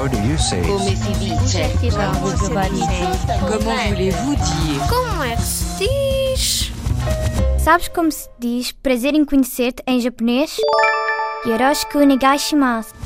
How do you say? Come si dice? Comment voulez-vous dire Como é que se diz? Sabes como se diz prazer em conhecer-te em japonês? Yoroshiku onegai shimasu.